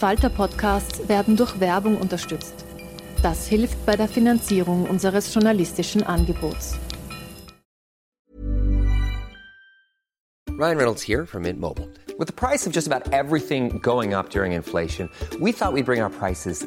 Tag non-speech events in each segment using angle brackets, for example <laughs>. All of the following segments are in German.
Falter-Podcasts werden durch Werbung unterstützt. Das hilft bei der Finanzierung unseres journalistischen Angebots. Ryan Reynolds here from Mint Mobile. With the price of just about everything going up during inflation, we thought we'd bring our prices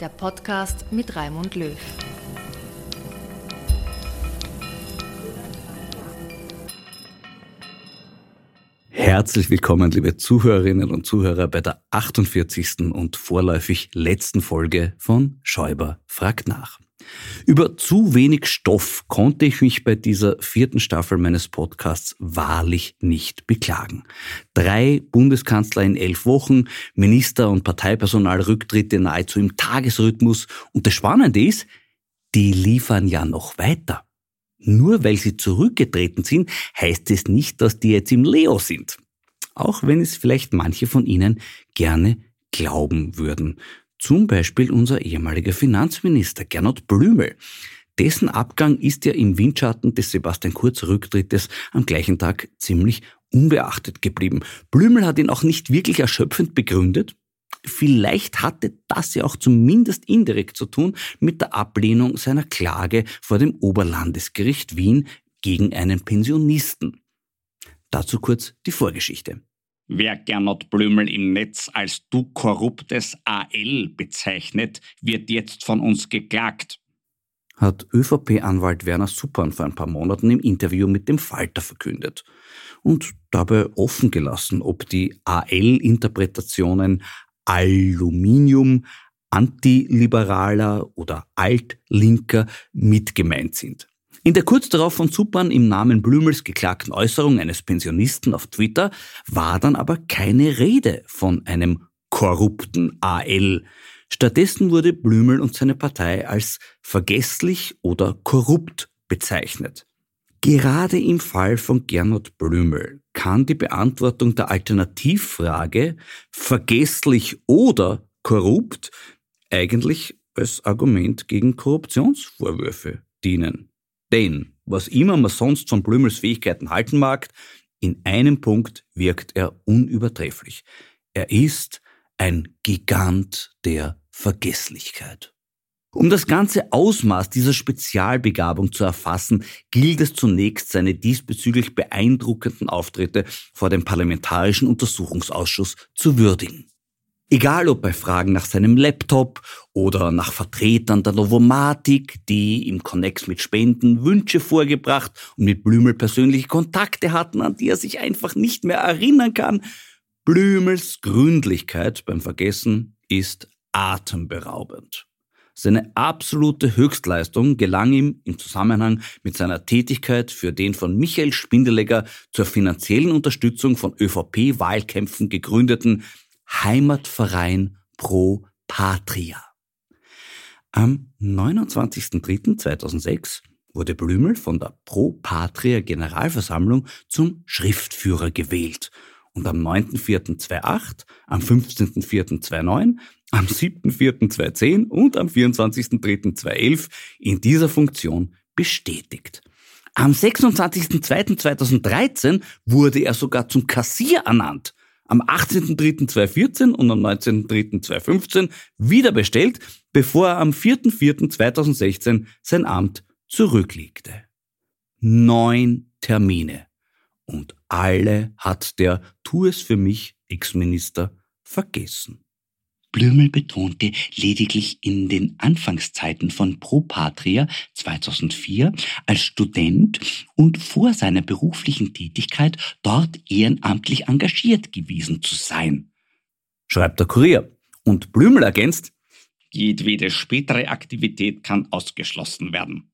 der Podcast mit Raimund Löw. Herzlich willkommen, liebe Zuhörerinnen und Zuhörer, bei der 48. und vorläufig letzten Folge von Schäuber fragt nach. Über zu wenig Stoff konnte ich mich bei dieser vierten Staffel meines Podcasts wahrlich nicht beklagen. Drei Bundeskanzler in elf Wochen, Minister- und Parteipersonalrücktritte nahezu im Tagesrhythmus und das Spannende ist, die liefern ja noch weiter. Nur weil sie zurückgetreten sind, heißt es nicht, dass die jetzt im Leo sind. Auch wenn es vielleicht manche von Ihnen gerne glauben würden. Zum Beispiel unser ehemaliger Finanzminister Gernot Blümel. Dessen Abgang ist ja im Windschatten des Sebastian Kurz Rücktrittes am gleichen Tag ziemlich unbeachtet geblieben. Blümel hat ihn auch nicht wirklich erschöpfend begründet. Vielleicht hatte das ja auch zumindest indirekt zu tun mit der Ablehnung seiner Klage vor dem Oberlandesgericht Wien gegen einen Pensionisten. Dazu kurz die Vorgeschichte. Wer Gernot Blümel im Netz als du korruptes AL bezeichnet, wird jetzt von uns geklagt. hat ÖVP-Anwalt Werner Suppern vor ein paar Monaten im Interview mit dem Falter verkündet und dabei offen gelassen, ob die AL-Interpretationen Aluminium, antiliberaler oder altlinker mit gemeint sind. In der kurz darauf von Suppern im Namen Blümels geklagten Äußerung eines Pensionisten auf Twitter war dann aber keine Rede von einem korrupten AL. Stattdessen wurde Blümel und seine Partei als vergesslich oder korrupt bezeichnet. Gerade im Fall von Gernot Blümel kann die Beantwortung der Alternativfrage vergesslich oder korrupt eigentlich als Argument gegen Korruptionsvorwürfe dienen. Denn was immer man sonst von Blümels Fähigkeiten halten mag, in einem Punkt wirkt er unübertrefflich. Er ist ein Gigant der Vergesslichkeit. Um das ganze Ausmaß dieser Spezialbegabung zu erfassen, gilt es zunächst, seine diesbezüglich beeindruckenden Auftritte vor dem Parlamentarischen Untersuchungsausschuss zu würdigen. Egal ob bei Fragen nach seinem Laptop oder nach Vertretern der Novomatik, die im Connex mit Spenden Wünsche vorgebracht und mit Blümel persönliche Kontakte hatten, an die er sich einfach nicht mehr erinnern kann, Blümels Gründlichkeit beim Vergessen ist atemberaubend. Seine absolute Höchstleistung gelang ihm im Zusammenhang mit seiner Tätigkeit für den von Michael Spindelegger zur finanziellen Unterstützung von ÖVP-Wahlkämpfen gegründeten Heimatverein Pro Patria. Am 29.03.2006 wurde Blümel von der Pro Patria Generalversammlung zum Schriftführer gewählt und am 9.4.2008, am 15.4.2009, am 7.4.2010 und am 24.3.2011 in dieser Funktion bestätigt. Am 26.02.2013 wurde er sogar zum Kassier ernannt. Am 18.03.2014 und am 19.03.2015 wieder bestellt, bevor er am 4.04.2016 sein Amt zurücklegte. Neun Termine. Und alle hat der Tu es für mich Ex-Minister vergessen. Blümel betonte lediglich in den Anfangszeiten von Pro Patria 2004 als Student und vor seiner beruflichen Tätigkeit dort ehrenamtlich engagiert gewesen zu sein. Schreibt der Kurier. Und Blümel ergänzt, jedwede spätere Aktivität kann ausgeschlossen werden.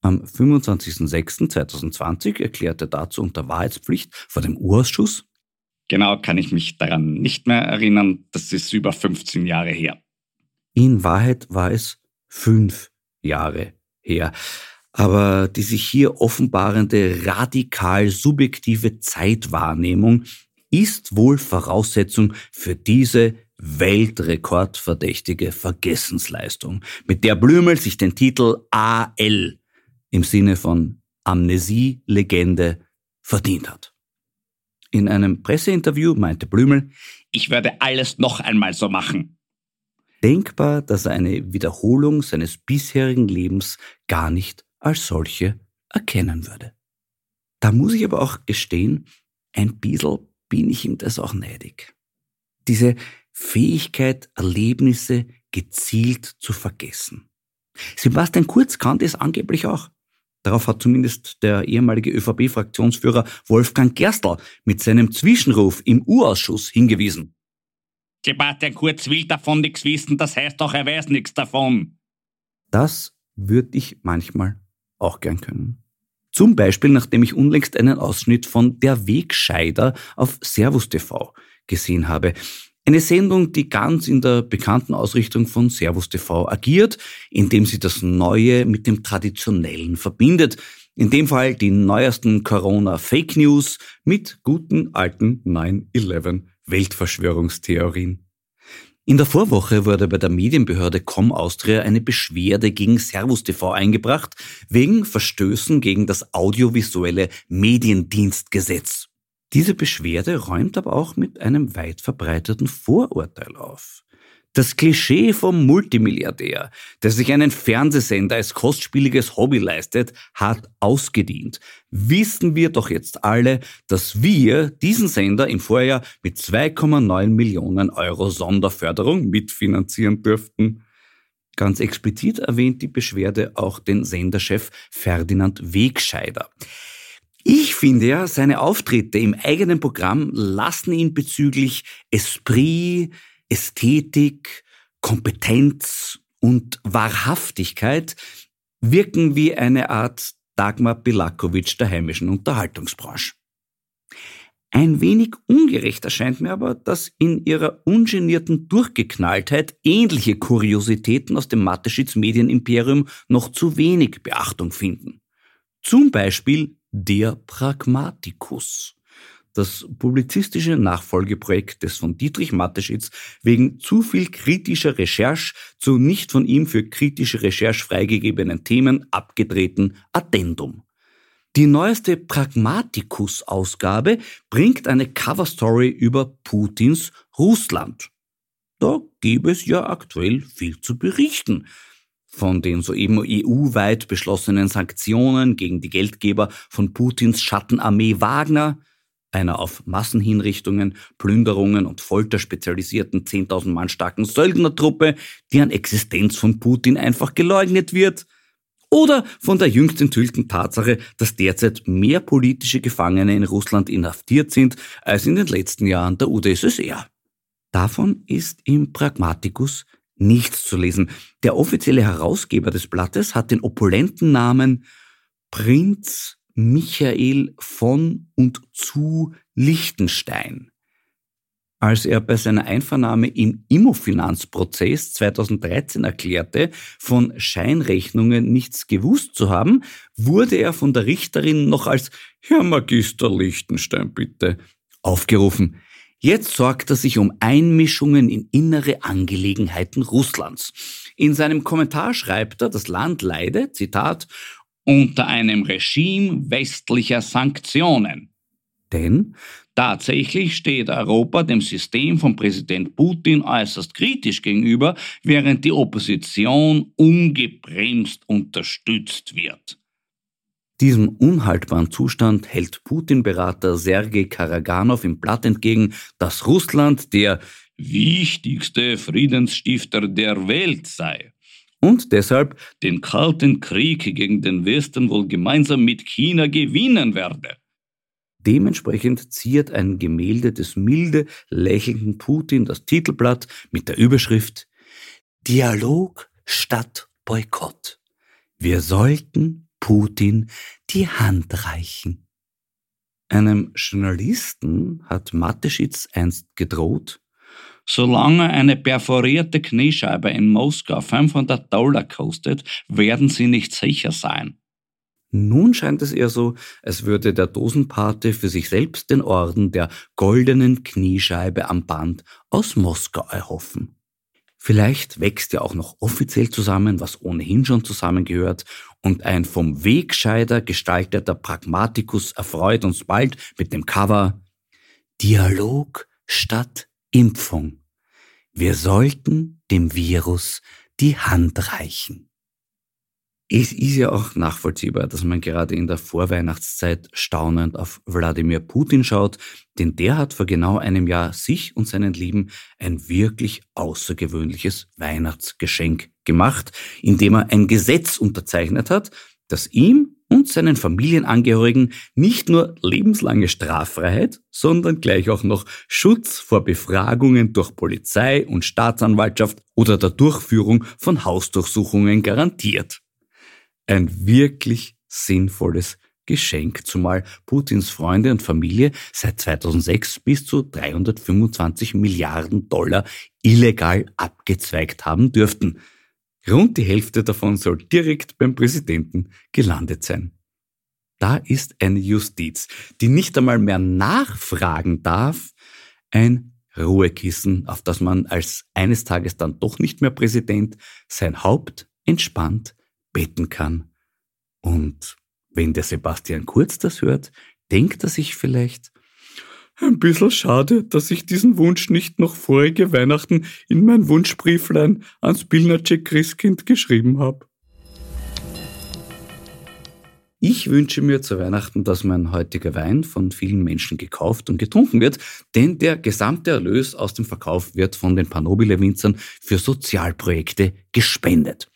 Am 25.06.2020 erklärte dazu unter Wahrheitspflicht vor dem Urausschuss, Genau kann ich mich daran nicht mehr erinnern. Das ist über 15 Jahre her. In Wahrheit war es fünf Jahre her. Aber die sich hier offenbarende radikal subjektive Zeitwahrnehmung ist wohl Voraussetzung für diese weltrekordverdächtige Vergessensleistung, mit der Blümel sich den Titel AL im Sinne von Amnesie-Legende verdient hat. In einem Presseinterview meinte Blümel, ich werde alles noch einmal so machen. Denkbar, dass er eine Wiederholung seines bisherigen Lebens gar nicht als solche erkennen würde. Da muss ich aber auch gestehen, ein bisschen bin ich ihm das auch neidig. Diese Fähigkeit, Erlebnisse gezielt zu vergessen. Sebastian Kurz kann das angeblich auch. Darauf hat zumindest der ehemalige ÖVP-Fraktionsführer Wolfgang Gerstl mit seinem Zwischenruf im U-Ausschuss hingewiesen. Sebastian Kurz will davon nichts wissen, das heißt doch, er weiß nichts davon. Das würde ich manchmal auch gern können. Zum Beispiel, nachdem ich unlängst einen Ausschnitt von Der Wegscheider auf Servus TV gesehen habe. Eine Sendung, die ganz in der bekannten Ausrichtung von Servus TV agiert, indem sie das Neue mit dem Traditionellen verbindet. In dem Fall die neuesten Corona-Fake News mit guten alten 9-11 Weltverschwörungstheorien. In der Vorwoche wurde bei der Medienbehörde Com Austria eine Beschwerde gegen Servus TV eingebracht, wegen Verstößen gegen das audiovisuelle Mediendienstgesetz. Diese Beschwerde räumt aber auch mit einem weit verbreiteten Vorurteil auf. Das Klischee vom Multimilliardär, der sich einen Fernsehsender als kostspieliges Hobby leistet, hat ausgedient. Wissen wir doch jetzt alle, dass wir diesen Sender im Vorjahr mit 2,9 Millionen Euro Sonderförderung mitfinanzieren dürften. Ganz explizit erwähnt die Beschwerde auch den Senderchef Ferdinand Wegscheider. Ich finde ja, seine Auftritte im eigenen Programm lassen ihn bezüglich Esprit, Ästhetik, Kompetenz und Wahrhaftigkeit wirken wie eine Art Dagmar Bilakovic der heimischen Unterhaltungsbranche. Ein wenig ungerecht erscheint mir aber, dass in ihrer ungenierten Durchgeknalltheit ähnliche Kuriositäten aus dem Mateschitz Medienimperium noch zu wenig Beachtung finden. Zum Beispiel der Pragmatikus. Das publizistische Nachfolgeprojekt des von Dietrich Mateschitz wegen zu viel kritischer Recherche zu nicht von ihm für kritische Recherche freigegebenen Themen abgedrehten Addendum. Die neueste Pragmatikus-Ausgabe bringt eine Coverstory über Putins Russland. Da gäbe es ja aktuell viel zu berichten von den soeben EU-weit beschlossenen Sanktionen gegen die Geldgeber von Putins Schattenarmee Wagner, einer auf Massenhinrichtungen, Plünderungen und Folter spezialisierten 10.000 Mann starken Söldnertruppe, deren Existenz von Putin einfach geleugnet wird, oder von der jüngst enthüllten Tatsache, dass derzeit mehr politische Gefangene in Russland inhaftiert sind als in den letzten Jahren der UdSSR. Davon ist im Pragmaticus nichts zu lesen. Der offizielle Herausgeber des Blattes hat den opulenten Namen Prinz Michael von und zu Liechtenstein. als er bei seiner Einvernahme im Immofinanzprozess 2013 erklärte, von Scheinrechnungen nichts gewusst zu haben, wurde er von der Richterin noch als Herr Magister Lichtenstein bitte aufgerufen. Jetzt sorgt er sich um Einmischungen in innere Angelegenheiten Russlands. In seinem Kommentar schreibt er, das Land leide, Zitat, unter einem Regime westlicher Sanktionen. Denn tatsächlich steht Europa dem System von Präsident Putin äußerst kritisch gegenüber, während die Opposition ungebremst unterstützt wird. Diesem unhaltbaren Zustand hält Putin-Berater Sergei Karaganov im Blatt entgegen, dass Russland der wichtigste Friedensstifter der Welt sei und deshalb den Kalten Krieg gegen den Westen wohl gemeinsam mit China gewinnen werde. Dementsprechend ziert ein Gemälde des milde lächelnden Putin das Titelblatt mit der Überschrift Dialog statt Boykott. Wir sollten Putin die Hand reichen. Einem Journalisten hat Mateschitz einst gedroht, Solange eine perforierte Kniescheibe in Moskau 500 Dollar kostet, werden Sie nicht sicher sein. Nun scheint es eher so, als würde der Dosenpate für sich selbst den Orden der goldenen Kniescheibe am Band aus Moskau erhoffen. Vielleicht wächst ja auch noch offiziell zusammen, was ohnehin schon zusammengehört, und ein vom Wegscheider gestalteter Pragmatikus erfreut uns bald mit dem Cover Dialog statt Impfung. Wir sollten dem Virus die Hand reichen. Es ist ja auch nachvollziehbar, dass man gerade in der Vorweihnachtszeit staunend auf Wladimir Putin schaut, denn der hat vor genau einem Jahr sich und seinen Lieben ein wirklich außergewöhnliches Weihnachtsgeschenk gemacht, indem er ein Gesetz unterzeichnet hat, das ihm und seinen Familienangehörigen nicht nur lebenslange Straffreiheit, sondern gleich auch noch Schutz vor Befragungen durch Polizei und Staatsanwaltschaft oder der Durchführung von Hausdurchsuchungen garantiert ein wirklich sinnvolles Geschenk, zumal Putins Freunde und Familie seit 2006 bis zu 325 Milliarden Dollar illegal abgezweigt haben dürften. Rund die Hälfte davon soll direkt beim Präsidenten gelandet sein. Da ist eine Justiz, die nicht einmal mehr nachfragen darf, ein Ruhekissen, auf das man als eines Tages dann doch nicht mehr Präsident sein Haupt entspannt beten kann. Und wenn der Sebastian Kurz das hört, denkt er sich vielleicht, ein bisschen schade, dass ich diesen Wunsch nicht noch vorige Weihnachten in mein Wunschbrieflein ans Pilnacek Christkind geschrieben habe. Ich wünsche mir zu Weihnachten, dass mein heutiger Wein von vielen Menschen gekauft und getrunken wird, denn der gesamte Erlös aus dem Verkauf wird von den Panobile-Winzern für Sozialprojekte gespendet.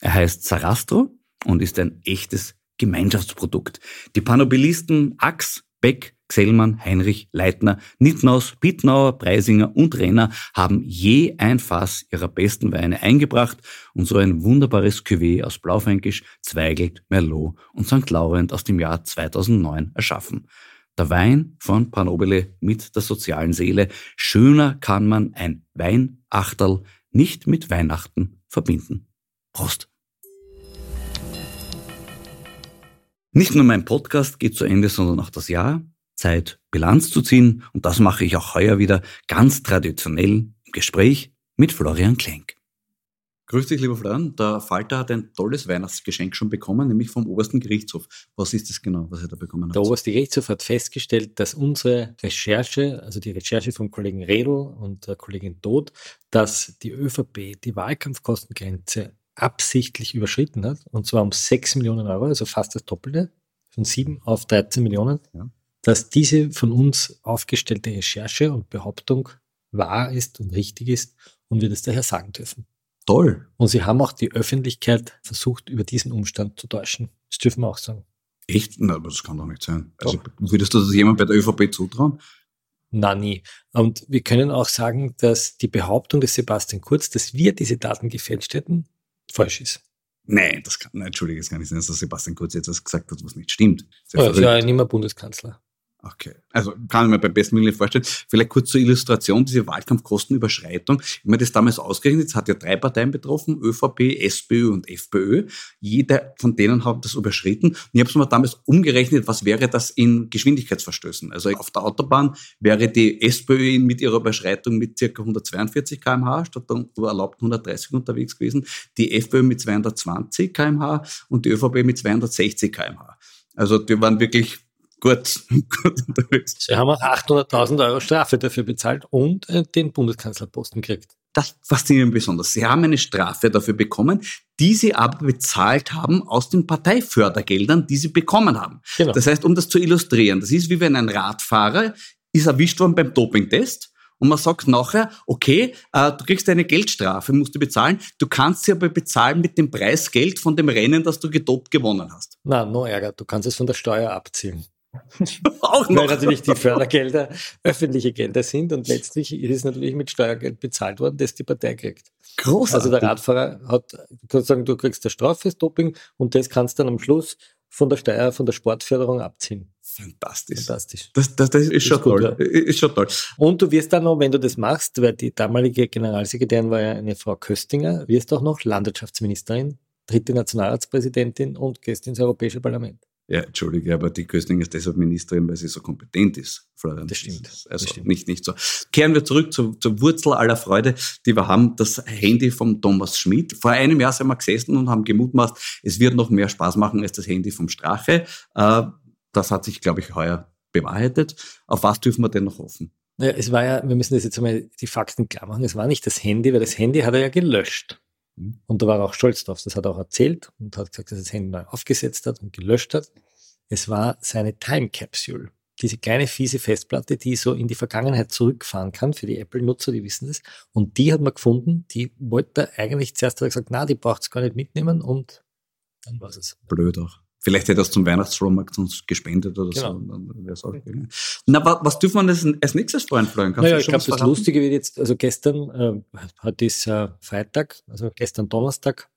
Er heißt Sarastro und ist ein echtes Gemeinschaftsprodukt. Die Panobilisten Ax, Beck, Xellmann, Heinrich, Leitner, Nittnaus, Pittnauer, Preisinger und Renner haben je ein Fass ihrer besten Weine eingebracht und so ein wunderbares Cuvée aus Blaufränkisch, Zweigelt, Merlot und St. Laurent aus dem Jahr 2009 erschaffen. Der Wein von Panobile mit der sozialen Seele. Schöner kann man ein Weinachterl nicht mit Weihnachten verbinden. Prost! Nicht nur mein Podcast geht zu Ende, sondern auch das Jahr. Zeit, Bilanz zu ziehen. Und das mache ich auch heuer wieder ganz traditionell im Gespräch mit Florian Klenk. Grüß dich, lieber Florian. Der Falter hat ein tolles Weihnachtsgeschenk schon bekommen, nämlich vom obersten Gerichtshof. Was ist das genau, was er da bekommen hat? Der oberste Gerichtshof hat festgestellt, dass unsere Recherche, also die Recherche vom Kollegen Redl und der Kollegin Todt, dass die ÖVP die Wahlkampfkostengrenze absichtlich überschritten hat, und zwar um 6 Millionen Euro, also fast das Doppelte, von 7 auf 13 Millionen, ja. dass diese von uns aufgestellte Recherche und Behauptung wahr ist und richtig ist und wir das daher sagen dürfen. Toll. Und sie haben auch die Öffentlichkeit versucht, über diesen Umstand zu täuschen. Das dürfen wir auch sagen. Echt? Na, aber das kann doch nicht sein. Also würdest du das jemand bei der ÖVP zutrauen? Na, nie. Und wir können auch sagen, dass die Behauptung des Sebastian Kurz, dass wir diese Daten gefälscht hätten, falsch ist. Nein, das kann, nein, Entschuldige, das kann nicht sein, dass Sebastian Kurz jetzt was gesagt hat, was nicht stimmt. Ja, ist ja nicht mehr Bundeskanzler. Okay. Also kann ich mir beim besten Willen vorstellen. Vielleicht kurz zur Illustration, diese Wahlkampfkostenüberschreitung. Ich mir das damals ausgerechnet, es hat ja drei Parteien betroffen, ÖVP, SPÖ und FPÖ. Jeder von denen hat das überschritten. Und ich habe es mir damals umgerechnet, was wäre das in Geschwindigkeitsverstößen. Also auf der Autobahn wäre die SPÖ mit ihrer Überschreitung mit circa 142 kmh statt der erlaubten 130 unterwegs gewesen, die FPÖ mit 220 kmh und die ÖVP mit 260 kmh. Also die waren wirklich gut. <laughs> Sie haben auch 800.000 Euro Strafe dafür bezahlt und äh, den Bundeskanzlerposten gekriegt. Das fasziniert mich besonders. Sie haben eine Strafe dafür bekommen, die Sie aber bezahlt haben aus den Parteifördergeldern, die Sie bekommen haben. Genau. Das heißt, um das zu illustrieren, das ist wie wenn ein Radfahrer ist erwischt worden beim Dopingtest und man sagt nachher, okay, äh, du kriegst eine Geldstrafe, musst du bezahlen, du kannst sie aber bezahlen mit dem Preisgeld von dem Rennen, das du gedopt gewonnen hast. Na, no Ärger, du kannst es von der Steuer abziehen. <laughs> Auch noch. Weil natürlich die Fördergelder öffentliche Gelder sind und letztlich ist es natürlich mit Steuergeld bezahlt worden, das die Partei kriegt. Großartig. Also der Radfahrer hat, du kannst sagen, du kriegst eine Strafe fürs Doping und das kannst dann am Schluss von der Steuer, von der Sportförderung abziehen. Fantastisch. Fantastisch. Das, das, das ist, ist schon gut, toll. Ja. Ist schon toll. Und du wirst dann noch, wenn du das machst, weil die damalige Generalsekretärin war ja eine Frau Köstinger, wirst auch noch Landwirtschaftsministerin, dritte Nationalratspräsidentin und gehst ins Europäische Parlament. Ja, entschuldige, aber die Köstinger ist deshalb Ministerin, weil sie so kompetent ist, Florian. Das stimmt. Also das stimmt. Nicht, nicht so. Kehren wir zurück zur, zur Wurzel aller Freude, die wir haben, das Handy vom Thomas Schmidt. Vor einem Jahr sind wir gesessen und haben gemutmaßt, es wird noch mehr Spaß machen als das Handy vom Strache. Äh, das hat sich, glaube ich, heuer bewahrheitet. Auf was dürfen wir denn noch hoffen? Naja, es war ja, wir müssen das jetzt einmal die Fakten klar machen, es war nicht das Handy, weil das Handy hat er ja gelöscht. Mhm. Und da war er auch stolz drauf. Das hat er auch erzählt und hat gesagt, dass er das Handy neu aufgesetzt hat und gelöscht hat. Es war seine Time Capsule. Diese kleine fiese Festplatte, die so in die Vergangenheit zurückfahren kann für die Apple-Nutzer, die wissen das. Und die hat man gefunden, die wollte er eigentlich zuerst hat er gesagt, na, die braucht es gar nicht mitnehmen und dann war es. Blöd auch. Vielleicht hätte er es zum Weihnachtsstrommarkt uns gespendet oder genau. so. Dann Na, was dürfen wir als, als nächstes freuen, Florian? Kannst naja, ich glaube, das Lustige wird jetzt, also gestern äh, hat es äh, Freitag, also gestern Donnerstag,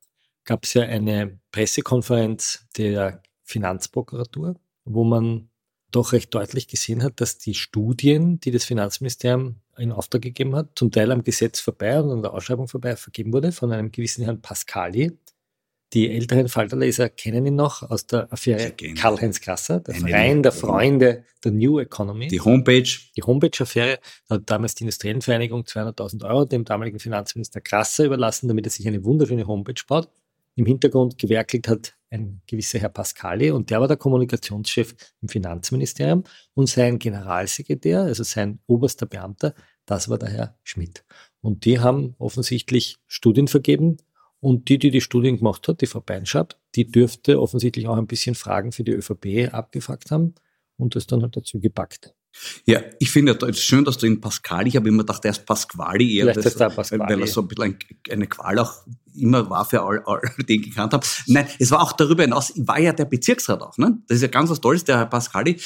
gab es ja eine Pressekonferenz der Finanzprokuratur, wo man doch recht deutlich gesehen hat, dass die Studien, die das Finanzministerium in Auftrag gegeben hat, zum Teil am Gesetz vorbei und an der Ausschreibung vorbei vergeben wurde von einem gewissen Herrn Pascali. Die älteren Falterleser kennen ihn noch aus der Affäre Karl-Heinz Krasser, der Verein der Freunde der New Economy. Die Homepage. Die Homepage-Affäre hat damals die Industriellenvereinigung 200.000 Euro dem damaligen Finanzminister Krasser überlassen, damit er sich eine wunderschöne Homepage baut. Im Hintergrund gewerkelt hat ein gewisser Herr Pascali und der war der Kommunikationschef im Finanzministerium und sein Generalsekretär, also sein oberster Beamter, das war der Herr Schmidt. Und die haben offensichtlich Studien vergeben und die, die die Studien gemacht hat, die Frau Beinschab, die dürfte offensichtlich auch ein bisschen Fragen für die ÖVP abgefragt haben und das dann halt dazu gepackt. Ja, ich finde es schön, dass du ihn Pascali, ich habe immer gedacht, er ist Pasquali eher, das, Pasquali. weil er so ein bisschen eine Qual auch immer war für all, all <laughs> den gekannt habe. Nein, es war auch darüber hinaus, war ja der Bezirksrat auch. Ne? Das ist ja ganz was Tolles. Der Herr Pascali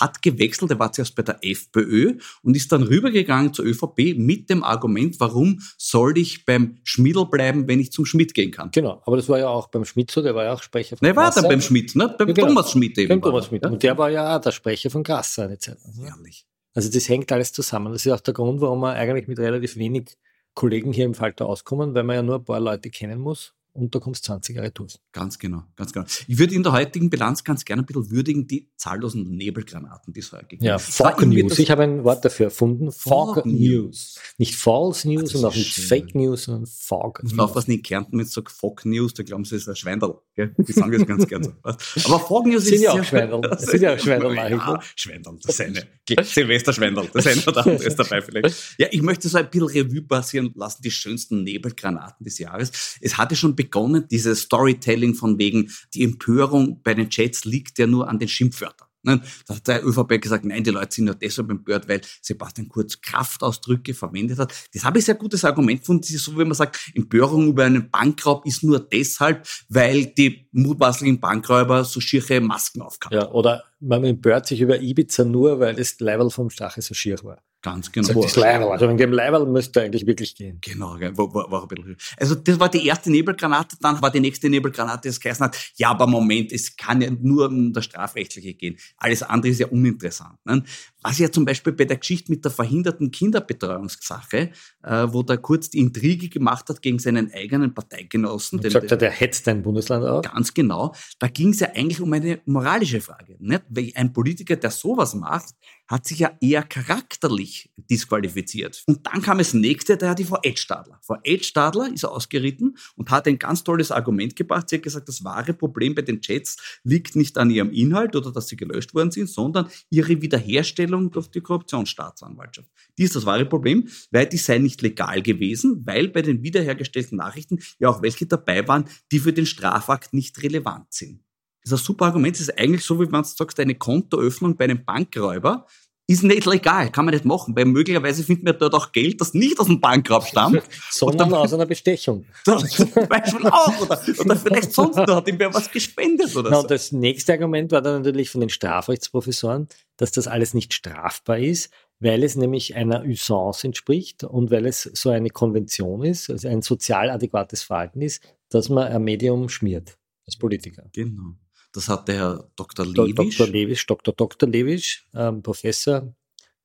hat gewechselt, der war zuerst bei der FPÖ und ist dann rübergegangen zur ÖVP mit dem Argument, warum soll ich beim Schmidl bleiben, wenn ich zum Schmidt gehen kann. Genau, aber das war ja auch beim Schmidt so, der war ja auch Sprecher von Nein, war dann beim Schmidt, ne? beim ja, genau. Thomas Schmidt eben. Beim Thomas Schmidt. Ja? Und der war ja auch der Sprecher von Grasser eine Zeit lang. Ehrlich. Also das hängt alles zusammen. Das ist auch der Grund, warum man eigentlich mit relativ wenig Kollegen hier im Falter auskommen, weil man ja nur ein paar Leute kennen muss und da kommst 20 Jahre durch. Ganz genau, ganz genau. Ich würde in der heutigen Bilanz ganz gerne ein bisschen würdigen die zahllosen Nebelgranaten, die es heute gibt. Ja, Fog News. Ich habe ein Wort dafür erfunden. Fog, Fog News. Nicht False News und auch nicht. Fake News, sondern Fog News. Auf was nicht Kärnten mit so Fog News, da glauben sie, es ist ein Schweinderl. Die sagen das ganz gerne so. Aber Fog News sind ist ja auch Schweinderl. Das <laughs> sind ja auch Schweinderl. Ja, Schweinderl, das ist eine. Silvester Schweinderl, das eine oder andere ist dabei vielleicht. Ja, ich möchte so ein bisschen Revue passieren lassen, die schönsten Nebelgranaten des Jahres. Es hatte schon begonnen, dieses Storytelling von wegen, die Empörung bei den Chats liegt ja nur an den Schimpfwörtern. Ne? Da hat der ÖVP gesagt, nein, die Leute sind nur deshalb empört, weil Sebastian Kurz Kraftausdrücke verwendet hat. Das habe ich sehr gutes Argument gefunden. So, wie man sagt, Empörung über einen Bankraub ist nur deshalb, weil die mutmaßlichen Bankräuber so schiere Masken aufkamen. Ja, oder man empört sich über Ibiza nur, weil das Level vom Stache so schier war. Ganz genau. Sagt das Leiberl. Also wegen dem Leiberl müsste eigentlich wirklich gehen. Genau, war, war, war ein bisschen. Also das war die erste Nebelgranate, dann war die nächste Nebelgranate, das geheißen hat, ja, aber Moment, es kann ja nur um das Strafrechtliche gehen. Alles andere ist ja uninteressant. Ne? Was ja zum Beispiel bei der Geschichte mit der verhinderten Kinderbetreuungssache, äh, wo der Kurz die Intrige gemacht hat gegen seinen eigenen Parteigenossen. Und sagt er, der hetzt ein Bundesland auch. Ganz genau. Da ging es ja eigentlich um eine moralische Frage. Nicht? Weil ein Politiker, der sowas macht, hat sich ja eher charakterlich disqualifiziert. Und dann kam das nächste, der hat die Frau Edstadler. Frau Edstadler ist ausgeritten und hat ein ganz tolles Argument gebracht. Sie hat gesagt, das wahre Problem bei den Chats liegt nicht an ihrem Inhalt oder dass sie gelöscht worden sind, sondern ihre Wiederherstellung durch die Korruptionsstaatsanwaltschaft. Die ist das wahre Problem, weil die sei nicht legal gewesen, weil bei den wiederhergestellten Nachrichten ja auch welche dabei waren, die für den Strafakt nicht relevant sind. Das ist ein super Argument. Das ist eigentlich so, wie wenn du sagst, eine Kontoöffnung bei einem Bankräuber ist nicht legal, kann man nicht machen, weil möglicherweise findet man dort auch Geld, das nicht aus dem Bankraubb stammt. <laughs> Sondern aus einer Bestechung. <laughs> zum Beispiel auch. Oder, oder vielleicht sonst noch hat ihm wer was gespendet oder Na, so. Das nächste Argument war dann natürlich von den Strafrechtsprofessoren, dass das alles nicht strafbar ist, weil es nämlich einer Usance entspricht und weil es so eine Konvention ist, also ein sozial adäquates Verhalten ist, dass man ein Medium schmiert als Politiker. Genau. Das hat der Herr Dr. Lewisch. Dr. Lewisch, Dr. Dr. Lewisch, ähm, Professor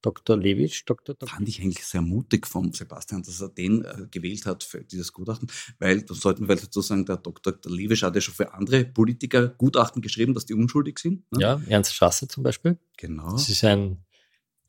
Dr. Lewisch, Dr. Dr. Fand ich eigentlich sehr mutig von Sebastian, dass er den äh, gewählt hat für dieses Gutachten, weil, das sollten wir dazu sagen, der Dr. Lewisch hat ja schon für andere Politiker Gutachten geschrieben, dass die unschuldig sind. ne? Ja, Ernst Strasser zum Beispiel. Genau. Das ist ein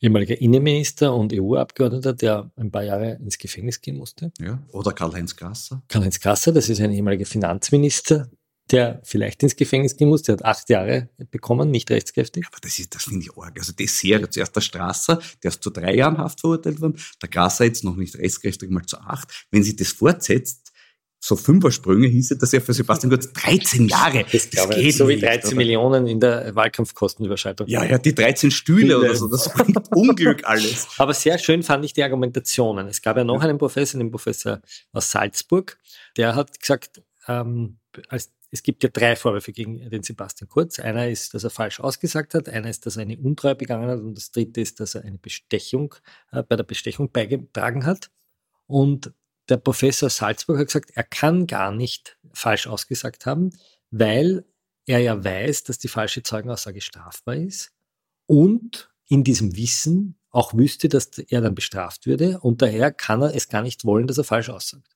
ehemaliger Innenminister und EU-Abgeordneter, der ein paar Jahre ins Gefängnis gehen musste. Ja. Oder Karl-Heinz Grasser. Karl-Heinz Grasser, das ist ein ehemaliger Finanzminister, der vielleicht ins Gefängnis gehen muss. Der hat acht Jahre bekommen, nicht rechtskräftig. Aber das ist, das finde ich arg. Also die Serie, zuerst der Strasser, der ist zu drei Jahren Haft verurteilt worden, der Grasser jetzt noch nicht rechtskräftig mal zu acht. Wenn sich das fortsetzt, so Fünfersprünge hieße das ja für Sebastian Kurz 13 Jahre. Das glaube ich, so wie 13 oder? Millionen in der Wahlkampfkostenüberschreitung. Ja, ja, die 13 Stühle oder so, das bringt <laughs> Unglück alles. Aber sehr schön fand ich die Argumentationen. Es gab ja noch einen Professor, den Professor aus Salzburg, der hat gesagt, ähm, als, es gibt ja drei Vorwürfe gegen den Sebastian Kurz. Einer ist, dass er falsch ausgesagt hat, einer ist, dass er eine Untreue begangen hat und das dritte ist, dass er eine Bestechung, äh, bei der Bestechung beigetragen hat. Und der Professor Salzburg hat gesagt, er kann gar nicht falsch ausgesagt haben, weil er ja weiß, dass die falsche Zeugenaussage strafbar ist und in diesem Wissen auch wüsste, dass er dann bestraft würde und daher kann er es gar nicht wollen, dass er falsch aussagt.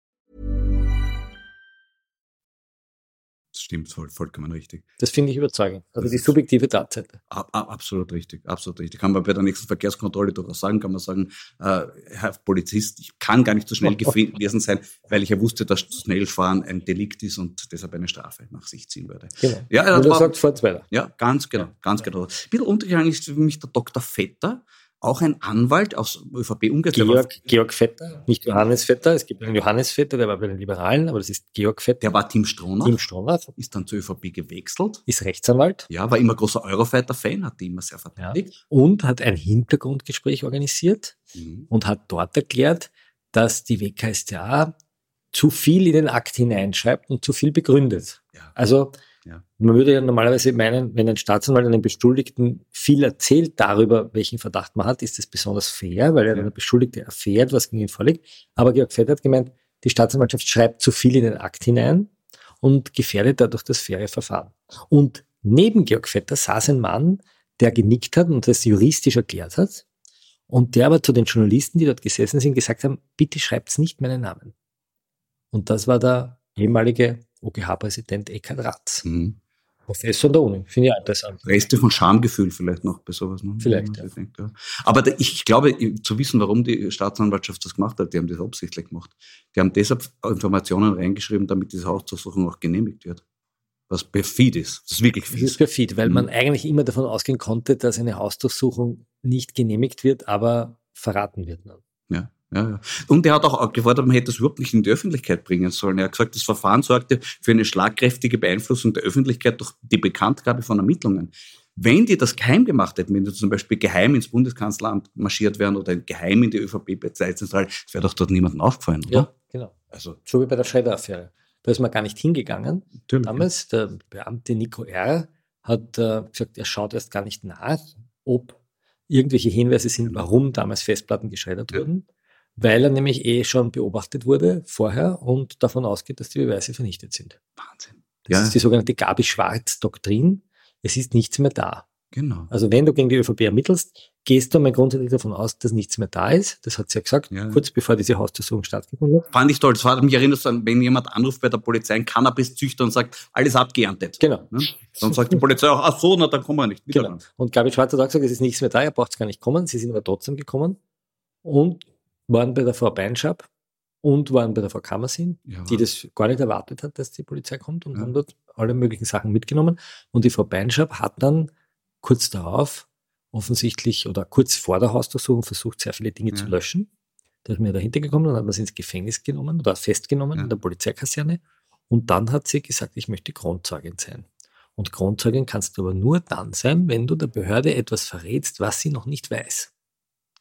stimmt voll, vollkommen richtig. Das finde ich überzeugend. Also die subjektive Tatseite. Ab, ab, absolut richtig, absolut richtig. Kann man bei der nächsten Verkehrskontrolle durchaus sagen, kann man sagen, äh, Herr Polizist, ich kann gar nicht so schnell <laughs> gewesen sein, weil ich ja wusste, dass zu schnell fahren ein Delikt ist und deshalb eine Strafe nach sich ziehen würde. Genau. Ja, das und er war- sagt vor weiter. Ja, ganz genau, ganz genau. Ein bisschen untergegangen ist für mich der Dr. Vetter, auch ein Anwalt aus ÖVP umgekehrt. Georg, Georg Vetter, nicht Johannes Vetter. Es gibt einen Johannes Vetter, der war bei den Liberalen, aber das ist Georg Vetter. Der war Team Stroner, Tim Stronach ist dann zur ÖVP gewechselt. ist Rechtsanwalt Ja, war immer großer Eurofighter-Fan, hat die immer sehr ja, verteidigt. und hat ein Hintergrundgespräch organisiert Mhm. und hat dort erklärt, dass die WKStA zu viel in den Akt hineinschreibt und zu viel begründet. Ja. Also Ja. man würde ja normalerweise meinen, wenn ein Staatsanwalt einem Beschuldigten viel erzählt darüber, welchen Verdacht man hat, ist das besonders fair, weil ja dann der Beschuldigte erfährt, was gegen ihn vorliegt. Aber Georg Fett hat gemeint, die Staatsanwaltschaft schreibt zu viel in den Akt hinein und gefährdet dadurch das faire Verfahren. Und neben Georg Vetter saß ein Mann, der genickt hat und das juristisch erklärt hat und der aber zu den Journalisten, die dort gesessen sind, gesagt haben, bitte schreibt's nicht meinen Namen. Und das war der ehemalige OGH-Präsident Eckhard Ratz. Mhm. Professor der Uni. Finde ich auch interessant. Reste von Schamgefühl vielleicht noch bei sowas. Ne? Vielleicht, Ja. Denkt, ja. Aber da, ich glaube, zu wissen, warum die Staatsanwaltschaft das gemacht hat, die haben das absichtlich gemacht. Die haben deshalb Informationen reingeschrieben, damit diese Hausdurchsuchung auch genehmigt wird. was perfid ist. Das ist wirklich Das ist perfid, weil Mhm. man eigentlich immer davon ausgehen konnte, dass eine Hausdurchsuchung nicht genehmigt wird, aber verraten wird. ne? Ja. Und er hat auch gefordert, man hätte das überhaupt nicht in die Öffentlichkeit bringen sollen. Er hat gesagt, das Verfahren sorgte für eine schlagkräftige Beeinflussung der Öffentlichkeit durch die Bekanntgabe von Ermittlungen. Wenn die das geheim gemacht hätten, wenn die zum Beispiel geheim ins Bundeskanzleramt marschiert wären oder geheim in die ÖVP-Parteizentrale, das wäre doch dort niemandem aufgefallen, oder? Ja, genau. Also, So wie bei der Schredder-Affäre. Da ist man gar nicht hingegangen. natürlich. Damals, der Beamte Nico R. hat äh, gesagt, er schaut erst gar nicht nach, ob irgendwelche Hinweise sind, warum damals Festplatten geschreddert Ja. wurden, weil er nämlich eh schon beobachtet wurde vorher und davon ausgeht, dass die Beweise vernichtet sind. Wahnsinn. Das Ja. ist die sogenannte Gabi-Schwarz-Doktrin. Es ist nichts mehr da. Genau. Also wenn du gegen die ÖVP ermittelst, gehst du mal grundsätzlich davon aus, dass nichts mehr da ist. Das hat sie ja gesagt, Ja. kurz bevor diese Hausdurchsuchung stattgefunden hat. Fand ich toll. Das hat mich erinnert an, wenn jemand anruft bei der Polizei, ein Cannabiszüchter und sagt, alles abgeerntet. Genau. Ne? Dann sagt die Polizei auch, ach so, na, dann kommen wir nicht wieder. Genau. Und Gabi Schwarz hat auch gesagt, es ist nichts mehr da, ihr braucht gar nicht kommen. Sie sind aber trotzdem gekommen und waren bei der Frau Beinschab und waren bei der Frau Kammersin, Ja, die das gar nicht erwartet hat, dass die Polizei kommt und Ja. haben dort alle möglichen Sachen mitgenommen. Und die Frau Beinschab hat dann kurz darauf offensichtlich oder kurz vor der Hausdurchsuchung versucht, sehr viele Dinge Ja. zu löschen. Da ist mir dahinter gekommen, dann hat man sie ins Gefängnis genommen oder festgenommen in der Polizeikaserne. Und dann hat sie gesagt, ich möchte Kronzeugin sein. Und Kronzeugin kannst du aber nur dann sein, wenn du der Behörde etwas verrätst, was sie noch nicht weiß.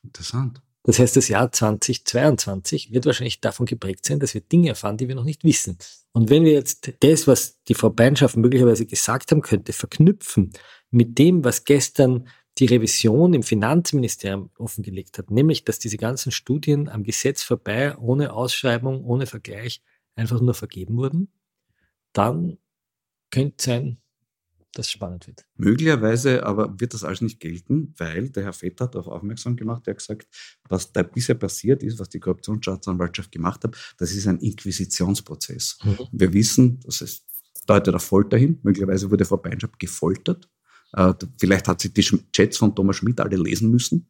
Interessant. Das heißt, das Jahr 2022 wird wahrscheinlich davon geprägt sein, dass wir Dinge erfahren, die wir noch nicht wissen. Und wenn wir jetzt das, was die Frau Beinschaft möglicherweise gesagt haben könnte, verknüpfen mit dem, was gestern die Revision im Finanzministerium offengelegt hat, nämlich, dass diese ganzen Studien am Gesetz vorbei, ohne Ausschreibung, ohne Vergleich, einfach nur vergeben wurden, dann könnte sein, dass es spannend wird. Möglicherweise aber wird das alles nicht gelten, weil der Herr Vetter hat darauf aufmerksam gemacht, der hat gesagt, was da bisher passiert ist, was die Korruptionsstaatsanwaltschaft gemacht hat, das ist ein Inquisitionsprozess. Mhm. Wir wissen, das ist, deutet auf Folter hin, möglicherweise wurde Frau Beinschab gefoltert. Äh, Vielleicht hat sie die Chats von Thomas Schmidt alle lesen müssen.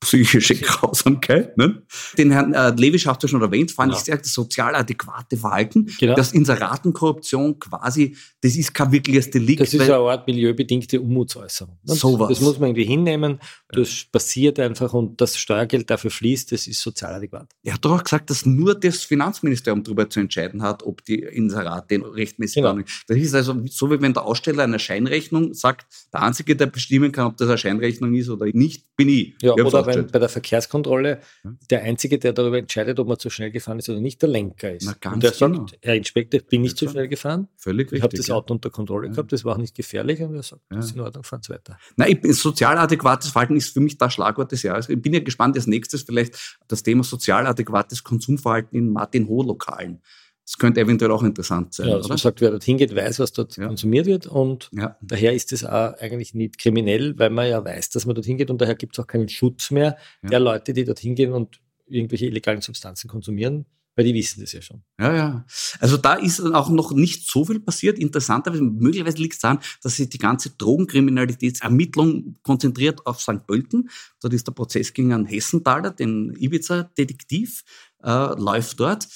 Psychische Grausamkeit. Ne? Den Herrn äh, Lewisch hast du schon erwähnt, fand Ja. ich sehr das sozial adäquate Verhalten. Genau. Das Inseratenkorruption quasi, das ist kein wirkliches Delikt. Das ist eine Art milieubedingte Unmutsäußerung. Und Sowas. Das muss man irgendwie hinnehmen. Das passiert einfach und das Steuergeld dafür fließt, das ist sozial adäquat. Er hat doch auch gesagt, dass nur das Finanzministerium darüber zu entscheiden hat, ob die Inserate rechtmäßig Genau. waren. Das ist also so, wie wenn der Aussteller einer Scheinrechnung sagt, der Einzige, der bestimmen kann, ob das eine Scheinrechnung ist oder nicht, bin ich. Ja, Ich oder ausgestellt. bei der Verkehrskontrolle der Einzige, der darüber entscheidet, ob man zu schnell gefahren ist oder nicht, der Lenker ist. Na, ganz und der genau. sagt, Herr Inspektor, ich bin nicht zu Ja, schnell gefahren. Völlig Ich habe richtig. das. Auto unter Kontrolle Ja. gehabt, das war auch nicht gefährlich und er sagt, Ja. das ist in Ordnung, fahren Sie weiter. Nein, ich bin, sozial adäquates Verhalten ist für mich das Schlagwort des Jahres. Ich bin ja gespannt, als nächstes vielleicht das Thema sozial adäquates Konsumverhalten in Martin-Ho-Lokalen. Das könnte eventuell auch interessant sein, Ja, also oder? sagt, wer dorthin geht, weiß, was dort Ja. konsumiert wird und Ja. Daher ist es auch eigentlich nicht kriminell, weil man ja weiß, dass man dorthin geht und daher gibt es auch keinen Schutz mehr Ja. der Leute, die dorthin gehen und irgendwelche illegalen Substanzen konsumieren, weil die wissen das ja schon. Ja, ja. Also da ist auch noch nicht so viel passiert. Interessanterweise, möglicherweise liegt es daran, dass sich die ganze Drogenkriminalitätsermittlung konzentriert auf St. Pölten. Dort ist der Prozess gegen einen Hessenthaler, den Ibiza-Detektiv, äh, läuft dort.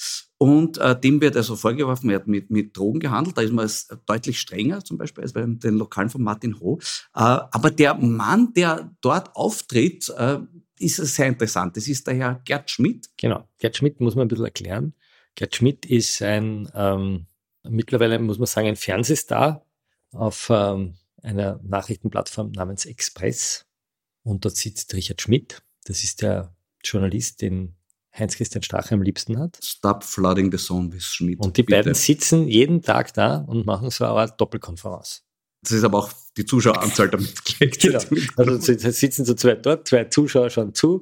Und äh, dem wird also vorgeworfen, er hat mit, mit Drogen gehandelt. Da ist man es deutlich strenger, zum Beispiel, als bei den Lokalen von Martin Ho. Äh, aber der Mann, der dort auftritt, äh, ist sehr interessant. Das ist der Herr Gerd Schmidt. Genau. Gerd Schmidt muss man ein bisschen erklären. Gerd Schmidt ist ein, ähm, mittlerweile muss man sagen, ein Fernsehstar auf ähm, einer Nachrichtenplattform namens Express. Und dort sitzt Richard Schmidt. Das ist der Journalist, den Heinz-Christian Strache am liebsten hat. Stop flooding the zone with Schmidt. Und die Bitte. beiden sitzen jeden Tag da und machen so eine Art Doppelkonferenz. Das ist aber auch die Zuschaueranzahl damit Genau. <laughs> gelegt. Also sie- sitzen so zwei dort, zwei Zuschauer schauen zu.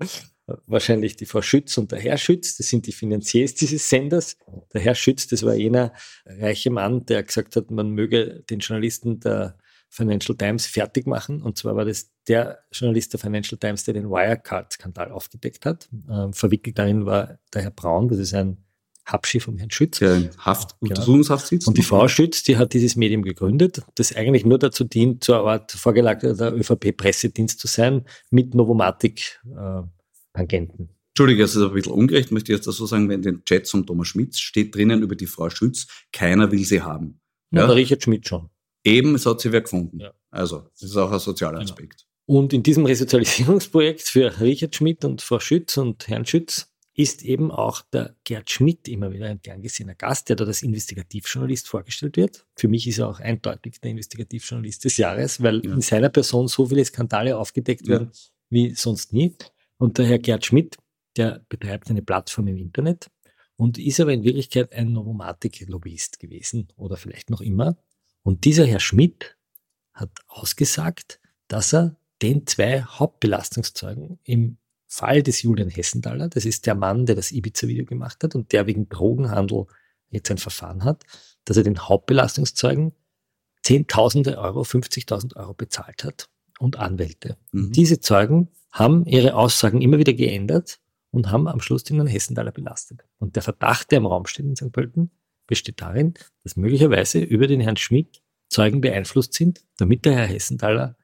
Wahrscheinlich die Frau Schütz und der Herr Schütz, das sind die Finanziers dieses Senders. Der Herr Schütz, das war jener reiche Mann, der gesagt hat, man möge den Journalisten der Financial Times fertig machen. Und zwar war das der Journalist der Financial Times, der den Wirecard-Skandal aufgedeckt hat. Ähm, verwickelt darin war der Herr Braun, das ist ein Habschi vom Herrn Schütz. Der in Haft, Untersuchungshaft sitzt. Und die Frau Schütz, die hat dieses Medium gegründet, das eigentlich nur dazu dient, eine Art vorgelagerter ÖVP-Pressedienst zu sein, mit Novomatic-Tangenten. Entschuldige, das ist ein bisschen ungerecht, möchte ich jetzt dazu sagen, wenn den Chats von Thomas Schmitz steht drinnen über die Frau Schütz, keiner will sie haben. Ja, Ja. der Richard Schmidt schon. Eben, es hat sich wer gefunden. Ja. Also, das ist auch ein sozialer Genau. Aspekt. Und in diesem Resozialisierungsprojekt für Richard Schmidt und Frau Schütz und Herrn Schütz ist eben auch der Gerd Schmidt immer wieder ein gern gesehener Gast, der dort als Investigativjournalist vorgestellt wird. Für mich ist er auch eindeutig der Investigativjournalist des Jahres, weil Ja. in seiner Person so viele Skandale aufgedeckt Ja. werden wie sonst nie. Und der Herr Gerd Schmidt, der betreibt eine Plattform im Internet und ist aber in Wirklichkeit ein Novomatic-Lobbyist gewesen oder vielleicht noch immer. Und dieser Herr Schmidt hat ausgesagt, dass er den zwei Hauptbelastungszeugen im Fall des Julian Hessenthaler, das ist der Mann, der das Ibiza-Video gemacht hat und der wegen Drogenhandel jetzt ein Verfahren hat, dass er den Hauptbelastungszeugen Zehntausende Euro, 50.000 Euro bezahlt hat und Anwälte. Mhm. Diese Zeugen haben ihre Aussagen immer wieder geändert und haben am Schluss den Herrn Hessenthaler belastet. Und der Verdacht, der im Raum steht in St. Pölten, besteht darin, dass möglicherweise über den Herrn Schmidt Zeugen beeinflusst sind, damit der Herr Hessenthaler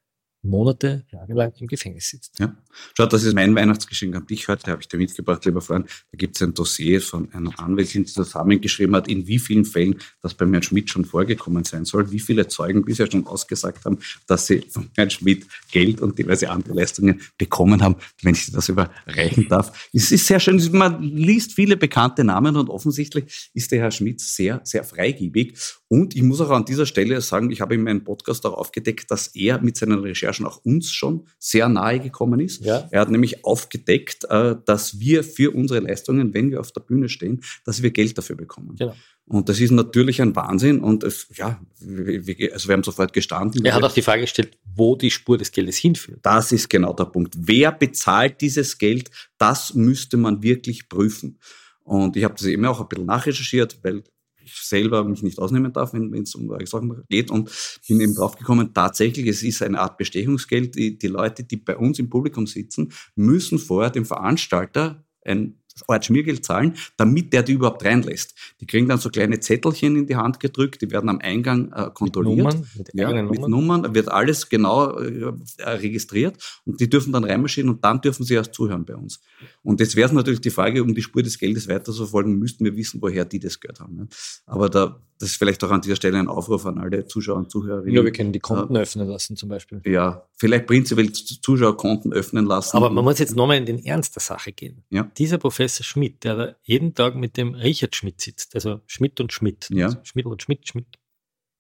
Monate, jahrelang im Gefängnis sitzt. Ja. Schau, das ist mein Weihnachtsgeschenk an dich heute, habe ich dir mitgebracht, lieber Freund. Da gibt es ein Dossier von einer Anwältin, die zusammengeschrieben hat, in wie vielen Fällen das beim Herrn Schmidt schon vorgekommen sein soll, wie viele Zeugen bisher schon ausgesagt haben, dass sie von Herrn Schmidt Geld und diverse andere Leistungen bekommen haben, wenn ich dir das überreichen darf. Es ist sehr schön, man liest viele bekannte Namen und offensichtlich ist der Herr Schmidt sehr, sehr freigebig. Und ich muss auch an dieser Stelle sagen, ich habe in meinem Podcast auch aufgedeckt, dass er mit seinen Recherchen auch uns schon sehr nahe gekommen ist. Ja. Er hat nämlich aufgedeckt, äh, dass wir für unsere Leistungen, wenn wir auf der Bühne stehen, dass wir Geld dafür bekommen. Genau. Und das ist natürlich ein Wahnsinn. Und es, ja, wir- also wir haben sofort gestanden. Er hat auch die Frage gestellt, wo die Spur des Geldes hinführt. Das ist genau der Punkt. Wer bezahlt dieses Geld? Das müsste man wirklich prüfen. Und ich habe das eben auch ein bisschen nachrecherchiert, weil ich selber mich nicht ausnehmen darf, wenn es um solche Sachen geht. Und bin eben draufgekommen, tatsächlich, es ist eine Art Bestechungsgeld. Die, die Leute, die bei uns im Publikum sitzen, müssen vorher dem Veranstalter ein Art Schmiergeld zahlen, damit der die überhaupt reinlässt. Die kriegen dann so kleine Zettelchen in die Hand gedrückt, die werden am Eingang äh, kontrolliert. Nummern, mit Ja, mit Nummern. Nummern wird alles genau äh, registriert und die dürfen dann reinmarschieren und dann dürfen sie erst zuhören bei uns. Und jetzt wäre es natürlich die Frage, um die Spur des Geldes weiter zu folgen, müssten wir wissen, woher die das Geld haben. Ne? Aber da, das ist vielleicht auch an dieser Stelle ein Aufruf an alle Zuschauer und Zuhörerinnen. Ja, wir können die Konten öffnen lassen zum Beispiel. Ja, vielleicht prinzipiell Zuschauerkonten öffnen lassen. Aber man muss jetzt nochmal in den Ernst der Sache gehen. Ja. Dieser Professor Schmidt, der da jeden Tag mit dem Richard Schmidt sitzt, also Schmidt und Schmidt, Ja. also Schmidt und Schmidt, Schmidt,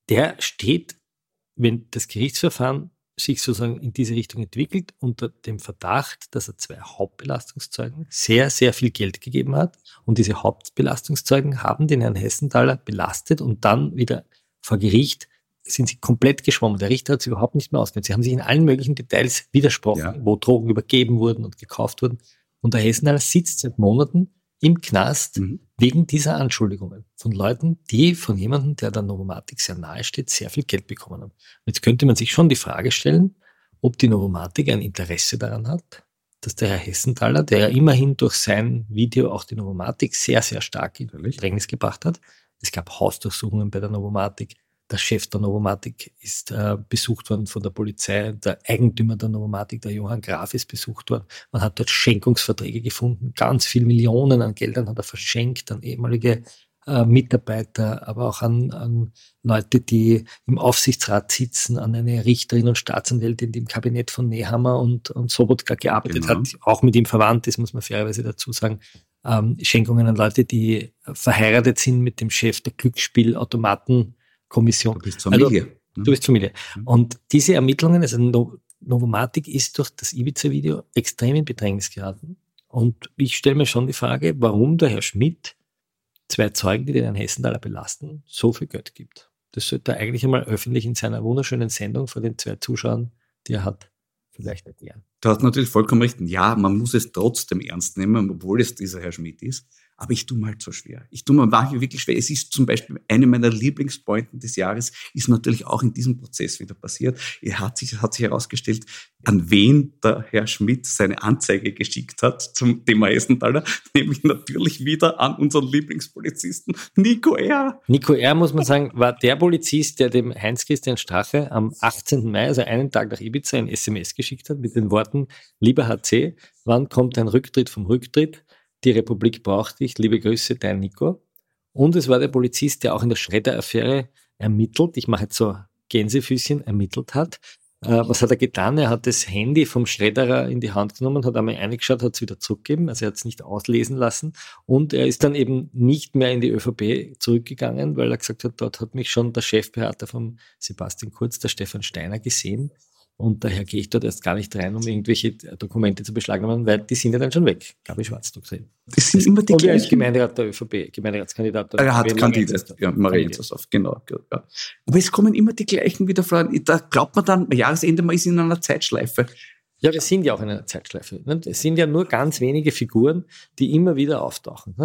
der steht, wenn das Gerichtsverfahren sich sozusagen in diese Richtung entwickelt, unter dem Verdacht, dass er zwei Hauptbelastungszeugen sehr, sehr viel Geld gegeben hat. Und diese Hauptbelastungszeugen haben den Herrn Hessenthaler belastet und dann wieder vor Gericht sind sie komplett geschwommen. Der Richter hat sie überhaupt nicht mehr ausgenutzt. Sie haben sich in allen möglichen Details widersprochen, Ja. wo Drogen übergeben wurden und gekauft wurden. Und der Hessenthaler sitzt seit Monaten im Knast Mhm. wegen dieser Anschuldigungen von Leuten, die von jemandem, der der Novomatic sehr nahe steht, sehr viel Geld bekommen haben. Und jetzt könnte man sich schon die Frage stellen, ob die Novomatic ein Interesse daran hat, dass der Herr Hessenthaler, der ja immerhin durch sein Video auch die Novomatic sehr, sehr stark in. Bedrängnis gebracht hat. Es gab Hausdurchsuchungen bei der Novomatic. Der Chef der Novomatic ist äh, besucht worden von der Polizei. Der Eigentümer der Novomatic, der Johann Graf, ist besucht worden. Man hat dort Schenkungsverträge gefunden. Ganz viel Millionen an Geldern hat er verschenkt an ehemalige äh, Mitarbeiter, aber auch an, an Leute, die im Aufsichtsrat sitzen, an eine Richterin und Staatsanwältin, die im Kabinett von Nehammer und, und Sobotka gearbeitet Genau. hat, auch mit ihm verwandt ist, muss man fairerweise dazu sagen. Ähm, Schenkungen an Leute, die verheiratet sind mit dem Chef der Glücksspielautomatenkommission. Du bist Also, Familie. ne? Du bist Familie. Mhm. Und diese Ermittlungen, also no Novomatic ist durch das Ibiza-Video extrem in Bedrängnis geraten. Und ich stelle mir schon die Frage, warum der Herr Schmidt zwei Zeugen, die den Hessenthaler belasten, so viel Geld gibt. Das sollte er eigentlich einmal öffentlich in seiner wunderschönen Sendung vor den zwei Zuschauern, die er hat, vielleicht erklären. Du hast natürlich vollkommen recht. Ja, man muss es trotzdem ernst nehmen, obwohl es dieser Herr Schmidt ist. Aber ich tue mir halt so schwer. Ich tue mir wirklich schwer. Es ist zum Beispiel eine meiner Lieblingspointen des Jahres, ist natürlich auch in diesem Prozess wieder passiert. Er hat sich, hat sich herausgestellt, an wen der Herr Schmidt seine Anzeige geschickt hat zum Thema Hessenthaler, <laughs> nämlich natürlich wieder an unseren Lieblingspolizisten Nico R. Nico R., muss man sagen, war der Polizist, der dem Heinz-Christian Strache am 18. Mai, also einen Tag nach Ibiza, ein SMS geschickt hat mit den Worten, lieber HC, wann kommt ein Rücktritt vom Rücktritt? Die Republik braucht dich. Liebe Grüße, dein Nico. Und es war der Polizist, der auch in der Schredder-Affäre ermittelt, ich mache jetzt so Gänsefüßchen, ermittelt hat. Äh, was hat er getan? Er hat das Handy vom Schredderer in die Hand genommen, hat einmal eingeschaut, hat es wieder zurückgegeben, also er hat es nicht auslesen lassen und er ist dann eben nicht mehr in die ÖVP zurückgegangen, weil er gesagt hat, dort hat mich schon der Chefberater von Sebastian Kurz, der Stefan Steiner, gesehen und daher gehe ich dort erst gar nicht rein, um irgendwelche Dokumente zu beschlagnahmen, weil die sind ja dann schon weg, Gabi Schwarzdruck gesehen. Das sind immer die Und er ist Gemeinderat der ÖVP, Gemeinderatskandidat der Er hat ÖVP, Kandidat, ja, Marienzersdorf, genau. Ja. Aber es kommen immer die gleichen wieder vor. Da glaubt man dann, Jahresende, man ist in einer Zeitschleife. Ja, wir sind ja auch in einer Zeitschleife. Es sind ja nur ganz wenige Figuren, die immer wieder auftauchen.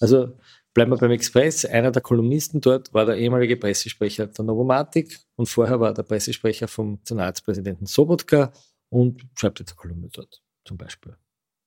Also bleiben wir beim Express. Einer der Kolumnisten dort war der ehemalige Pressesprecher der Novomatic und vorher war der Pressesprecher vom Senatspräsidenten Sobotka und schreibt jetzt eine Kolumne dort zum Beispiel.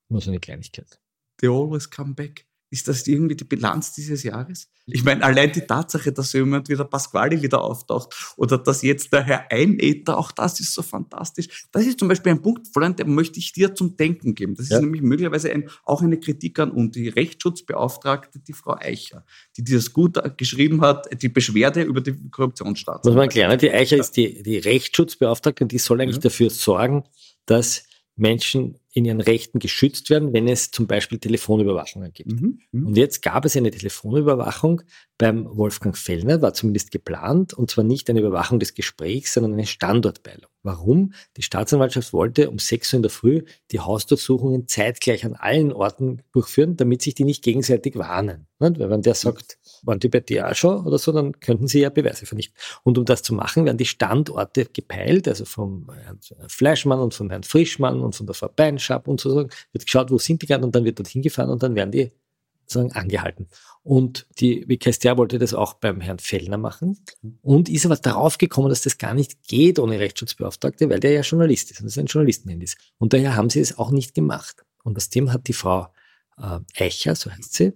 Nur so eine Kleinigkeit. They always come back. Ist das irgendwie die Bilanz dieses Jahres? Ich meine, allein die Tatsache, dass jemand wie der Pasquale wieder auftaucht oder dass jetzt der Herr Einäther, auch das ist so fantastisch. Das ist zum Beispiel ein Punkt, Freund, den möchte ich dir zum Denken geben. Das Ja. ist nämlich möglicherweise ein, auch eine Kritik an und die Rechtsschutzbeauftragte, die Frau Eicher, die dieses gut geschrieben hat, die Beschwerde über die Muss man erklären, die Eicher ist die, die Rechtsschutzbeauftragte und die soll eigentlich Ja. dafür sorgen, dass Menschen in ihren Rechten geschützt werden, wenn es zum Beispiel Telefonüberwachungen gibt. Mhm. Mhm. Und jetzt gab es eine Telefonüberwachung beim Wolfgang Fellner, war zumindest geplant, und zwar nicht eine Überwachung des Gesprächs, sondern eine Standortbeilung. Warum? Die Staatsanwaltschaft wollte um 6 Uhr in der Früh die Hausdurchsuchungen zeitgleich an allen Orten durchführen, damit sich die nicht gegenseitig warnen. Weil wenn der sagt, waren die bei dir auch schon oder so, dann könnten sie ja Beweise vernichten. Und um das zu machen, werden die Standorte gepeilt, also vom Herrn Fleischmann und von Herrn Frischmann und von der Frau Beinschab und so, wird geschaut, wo sind die gerade und dann wird dort hingefahren und dann werden die sozusagen angehalten. Und die WKStA wollte das auch beim Herrn Fellner machen und ist aber darauf gekommen, dass das gar nicht geht ohne Rechtsschutzbeauftragte, weil der ja Journalist ist und das ein Journalistenhandy ist. Und daher haben sie es auch nicht gemacht. Und aus dem hat die Frau äh, Eicher, so heißt sie,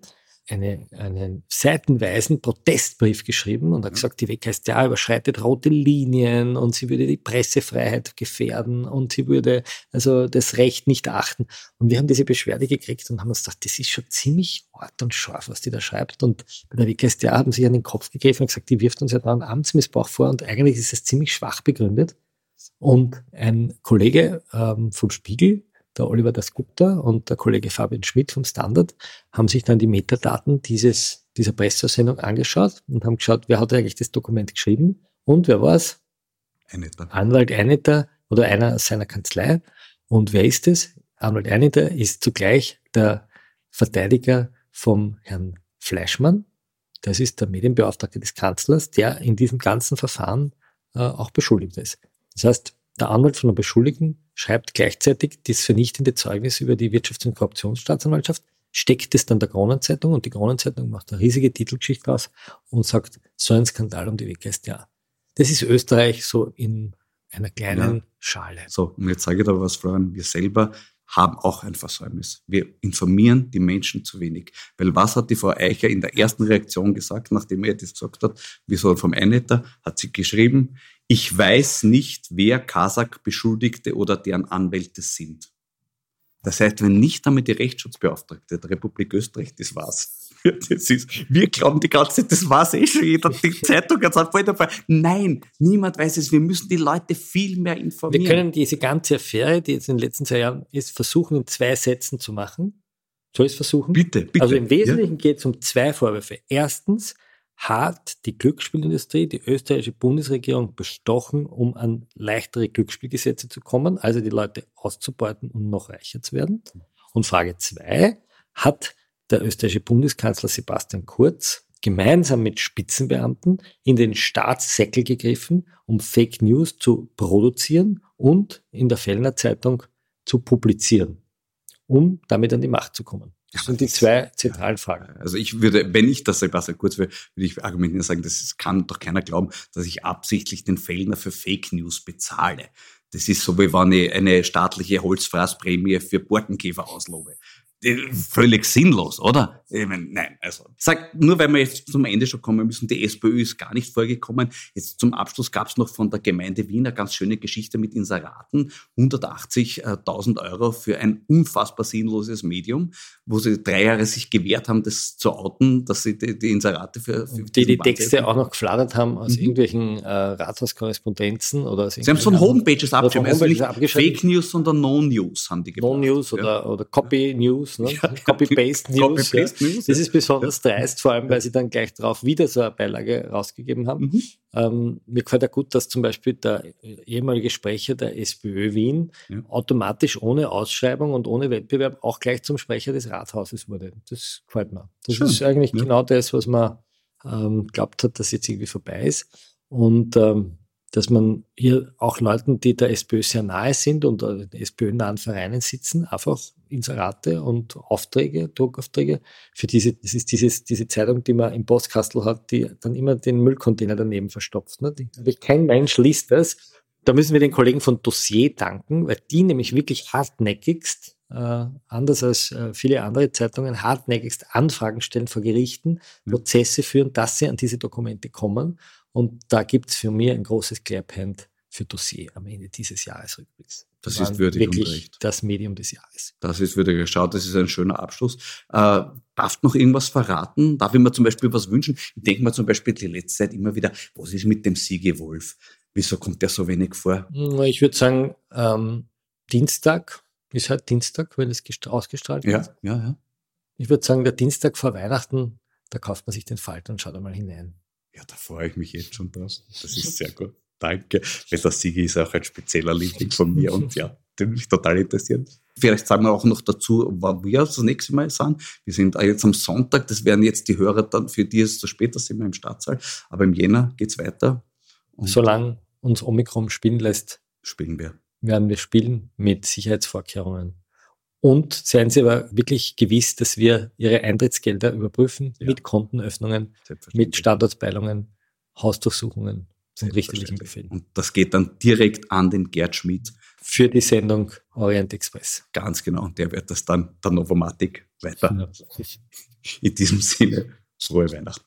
eine, einen seitenweisen Protestbrief geschrieben und hat gesagt, die WKStA überschreitet rote Linien und sie würde die Pressefreiheit gefährden und sie würde also das Recht nicht achten. Und wir haben diese Beschwerde gekriegt und haben uns gedacht, das ist schon ziemlich hart und scharf, was die da schreibt. Und bei der WKStA haben sie an den Kopf gegriffen und gesagt, die wirft uns ja da einen Amtsmissbrauch vor und eigentlich ist es ziemlich schwach begründet. Und ein Kollege ähm, vom Spiegel, der Oliver Dasgupta und der Kollege Fabian Schmidt vom Standard, haben sich dann die Metadaten dieses, dieser Pressesendung angeschaut und haben geschaut, wer hat eigentlich das Dokument geschrieben und wer war es? Einäther. Anwalt Einetter oder einer aus seiner Kanzlei. Und wer ist es? Anwalt Einetter ist zugleich der Verteidiger vom Herrn Fleischmann. Das ist der Medienbeauftragte des Kanzlers, der in diesem ganzen Verfahren äh, auch beschuldigt ist. Das heißt, der Anwalt von der Beschuldigten schreibt gleichzeitig das vernichtende Zeugnis über die Wirtschafts- und Korruptionsstaatsanwaltschaft, steckt es dann der Kronenzeitung und die Kronenzeitung macht eine riesige Titelgeschichte aus und sagt, so ein Skandal um die WKStA. Das ist Österreich so in einer kleinen Ja. Schale. So, und jetzt sage ich dir was, Florian, wir selber haben auch ein Versäumnis. Wir informieren die Menschen zu wenig. Weil was hat die Frau Eicher in der ersten Reaktion gesagt, nachdem er das gesagt hat, wir sollen vom Einnetter, hat sie geschrieben, ich weiß nicht, wer Kasach Beschuldigte oder deren Anwälte sind. Das heißt, wenn nicht einmal die Rechtsschutzbeauftragte der Republik Österreich, das war's. <laughs> Das ist, wir glauben die ganze Zeit, das war's eh schon jeder. Die Zeitung hat voll dabei. Nein, niemand weiß es. Wir müssen die Leute viel mehr informieren. Wir können diese ganze Affäre, die jetzt in den letzten zwei Jahren ist, versuchen in zwei Sätzen zu machen. Soll ich es versuchen? Bitte, bitte. Also im Wesentlichen geht es um zwei Vorwürfe. Erstens hat die Glücksspielindustrie die österreichische Bundesregierung bestochen, um an leichtere Glücksspielgesetze zu kommen, also die Leute auszubeuten und noch reicher zu werden. Und Frage zwei, hat der österreichische Bundeskanzler Sebastian Kurz gemeinsam mit Spitzenbeamten in den Staatssäckel gegriffen, um Fake News zu produzieren und in der Fellner Zeitung zu publizieren, um damit an die Macht zu kommen. Das sind die zwei zentralen Fragen. Also ich würde, wenn ich das Sebastian Kurz wäre, würde ich argumentieren sagen, das kann doch keiner glauben, dass ich absichtlich den Fellner für Fake News bezahle. Das ist so, wie wenn ich eine staatliche Holzfrassprämie für Borkenkäfer auslobe. Völlig sinnlos, oder? Ich meine, nein, also sag, nur weil wir jetzt zum Ende schon kommen müssen, die SPÖ ist gar nicht vorgekommen. Jetzt zum Abschluss gab es noch von der Gemeinde Wien eine ganz schöne Geschichte mit Inseraten. 180.000 Euro für ein unfassbar sinnloses Medium, wo sie drei Jahre sich gewehrt haben, das zu outen, dass sie die, die Inserate für, für die die Texte auch noch geflattert haben aus mhm. irgendwelchen äh, Rathauskorrespondenzen oder aus Sie haben von Homepages abgeschrieben, also nicht Fake News, sondern No News haben die gemacht. No News oder, ja. oder Copy News, ne? ja. Copy-Paste News. Copy ja. Das ist besonders dreist, vor allem, weil sie dann gleich darauf wieder so eine Beilage rausgegeben haben. Mhm. Ähm, mir gefällt ja gut, dass zum Beispiel der ehemalige Sprecher der SPÖ Wien ja. automatisch ohne Ausschreibung und ohne Wettbewerb auch gleich zum Sprecher des Rathauses wurde. Das gefällt mir. Das Schön. ist eigentlich genau das, was man ähm, glaubt hat, dass jetzt irgendwie vorbei ist. Und ähm, dass man hier auch Leuten, die der SPÖ sehr nahe sind und in SPÖ-nahen Vereinen sitzen, einfach Inserate und Aufträge, Druckaufträge für diese, das ist dieses, diese Zeitung, die man im Postkastel hat, die dann immer den Müllcontainer daneben verstopft. Ne? Die, kein Mensch liest das. Da müssen wir den Kollegen von Dossier danken, weil die nämlich wirklich hartnäckigst, äh, anders als äh, viele andere Zeitungen, hartnäckigst Anfragen stellen vor Gerichten, Prozesse führen, dass sie an diese Dokumente kommen und da gibt es für mich ein großes Claphand für Dossier am Ende dieses Jahresrückblicks. Das ist würdig wirklich und recht. das Medium des Jahres. Das ist würdig. Geschaut, das ist ein schöner Abschluss. Äh, darf noch irgendwas verraten? Darf ich mir zum Beispiel was wünschen? Ich denke mir zum Beispiel die letzte Zeit immer wieder, was ist mit dem Siege Wolf? Wieso kommt der so wenig vor? Ich würde sagen, ähm, Dienstag ist halt Dienstag, wenn es ausgestrahlt wird. Ja, ja, ja. Ich würde sagen, der Dienstag vor Weihnachten, da kauft man sich den Falter und schaut einmal hinein. Ja, da freue ich mich jetzt schon draus. Das ist sehr gut. Danke. Weil der Sigi ist auch ein spezieller Liebling von mir und ja, den mich total interessiert. Vielleicht sagen wir auch noch dazu, wann wir das nächste Mal sind. Wir sind jetzt am Sonntag, das werden jetzt die Hörer dann, für die es so später sind wir im Stadtsaal, aber im Jänner geht es weiter. Und Solange uns Omikron spielen lässt, spielen wir. Werden wir spielen mit Sicherheitsvorkehrungen. Und seien Sie aber wirklich gewiss, dass wir Ihre Eintrittsgelder überprüfen ja. mit Kontenöffnungen, mit Standortbeilungen, Hausdurchsuchungen und richterlichen Befehlen. Und das geht dann direkt an den Gerd Schmidt. Für die Sendung Orient Express. Ganz genau. Der wird das dann der Novomatic weiter. In diesem Sinne, frohe Weihnachten.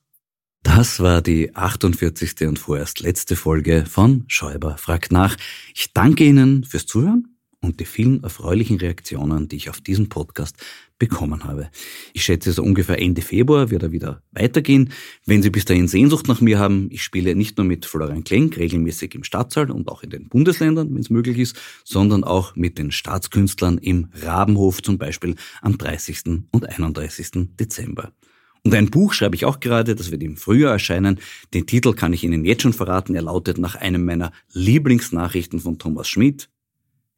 Das war die 48. und vorerst letzte Folge von Schäuber fragt nach. Ich danke Ihnen fürs Zuhören und die vielen erfreulichen Reaktionen, die ich auf diesen Podcast bekommen habe. Ich schätze, so ungefähr Ende Februar wird er wieder weitergehen. Wenn Sie bis dahin Sehnsucht nach mir haben, ich spiele nicht nur mit Florian Klenk regelmäßig im Stadtsaal und auch in den Bundesländern, wenn es möglich ist, sondern auch mit den Staatskünstlern im Rabenhof zum Beispiel am 30. und 31. Dezember. Und ein Buch schreibe ich auch gerade, das wird im Frühjahr erscheinen. Den Titel kann ich Ihnen jetzt schon verraten. Er lautet nach einem meiner Lieblingsnachrichten von Thomas Schmidt.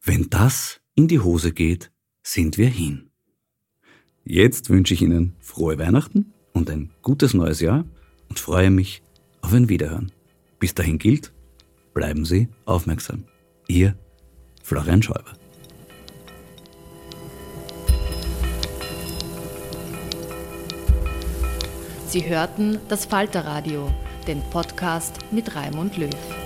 Wenn das in die Hose geht, sind wir hin. Jetzt wünsche ich Ihnen frohe Weihnachten und ein gutes neues Jahr und freue mich auf ein Wiederhören. Bis dahin gilt, bleiben Sie aufmerksam. Ihr Florian Schäuber. Sie hörten das Falterradio, den Podcast mit Raimund Löw.